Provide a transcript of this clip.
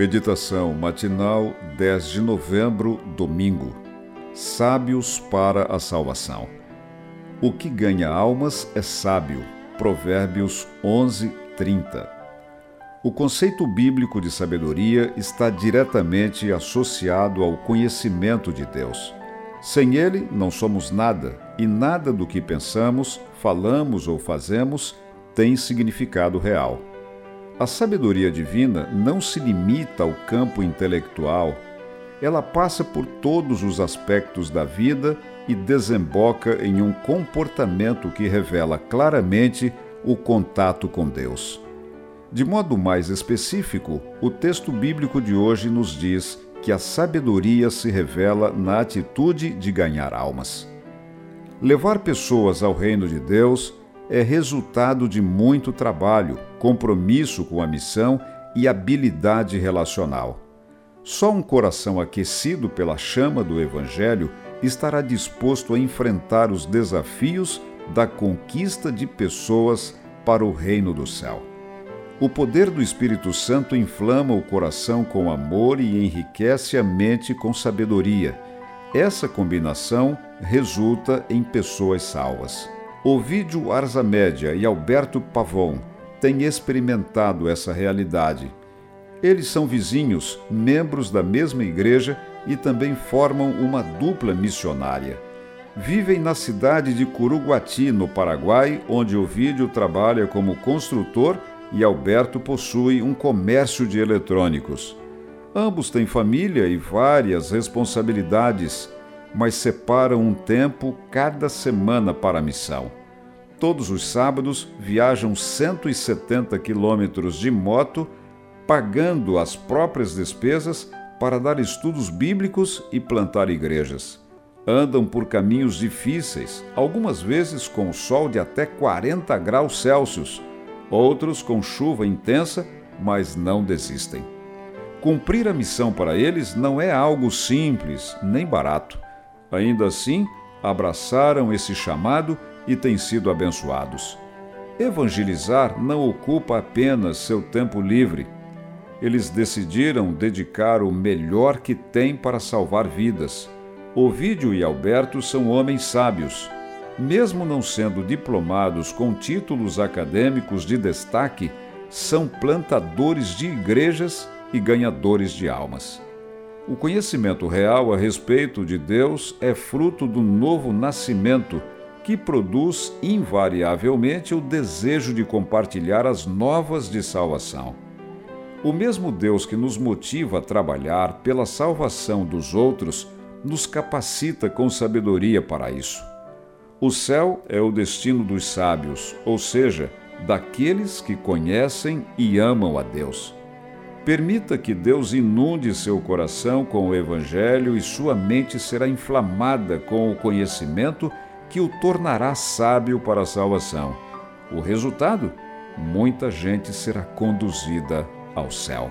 Meditação matinal 10 de novembro, domingo. Sábios para a salvação. O que ganha almas é sábio. Provérbios 11, 30. O conceito bíblico de sabedoria está diretamente associado ao conhecimento de Deus. Sem ele, não somos nada, e nada do que pensamos, falamos ou fazemos tem significado real. A sabedoria divina não se limita ao campo intelectual, ela passa por todos os aspectos da vida e desemboca em um comportamento que revela claramente o contato com Deus. De modo mais específico, o texto bíblico de hoje nos diz que a sabedoria se revela na atitude de ganhar almas. Levar pessoas ao reino de Deus é resultado de muito trabalho, compromisso com a missão e habilidade relacional. Só um coração aquecido pela chama do Evangelho estará disposto a enfrentar os desafios da conquista de pessoas para o reino do céu. O poder do Espírito Santo inflama o coração com amor e enriquece a mente com sabedoria. Essa combinação resulta em pessoas salvas. Ovídio Arzamédia e Alberto Pavon têm experimentado essa realidade. Eles são vizinhos, membros da mesma igreja e também formam uma dupla missionária. Vivem na cidade de Curuguati, no Paraguai, onde Ovídio trabalha como construtor e Alberto possui um comércio de eletrônicos. Ambos têm família e várias responsabilidades mas separam um tempo cada semana para a missão. Todos os sábados viajam 170 quilômetros de moto, pagando as próprias despesas para dar estudos bíblicos e plantar igrejas. Andam por caminhos difíceis, algumas vezes com sol de até 40 graus Celsius, outros com chuva intensa, mas não desistem. Cumprir a missão para eles não é algo simples nem barato Ainda assim, abraçaram esse chamado e têm sido abençoados. Evangelizar não ocupa apenas seu tempo livre. Eles decidiram dedicar o melhor que têm para salvar vidas. Ovídio e Alberto são homens sábios. Mesmo não sendo diplomados com títulos acadêmicos de destaque, são plantadores de igrejas e ganhadores de almas. O conhecimento real a respeito de Deus é fruto do novo nascimento que produz invariavelmente o desejo de compartilhar as novas de salvação. O mesmo Deus que nos motiva a trabalhar pela salvação dos outros nos capacita com sabedoria para isso. O céu é o destino dos sábios, ou seja, daqueles que conhecem e amam a Deus. Permita que Deus inunde seu coração com o Evangelho e sua mente será inflamada com o conhecimento que o tornará sábio para a salvação. O resultado? Muita gente será conduzida ao céu.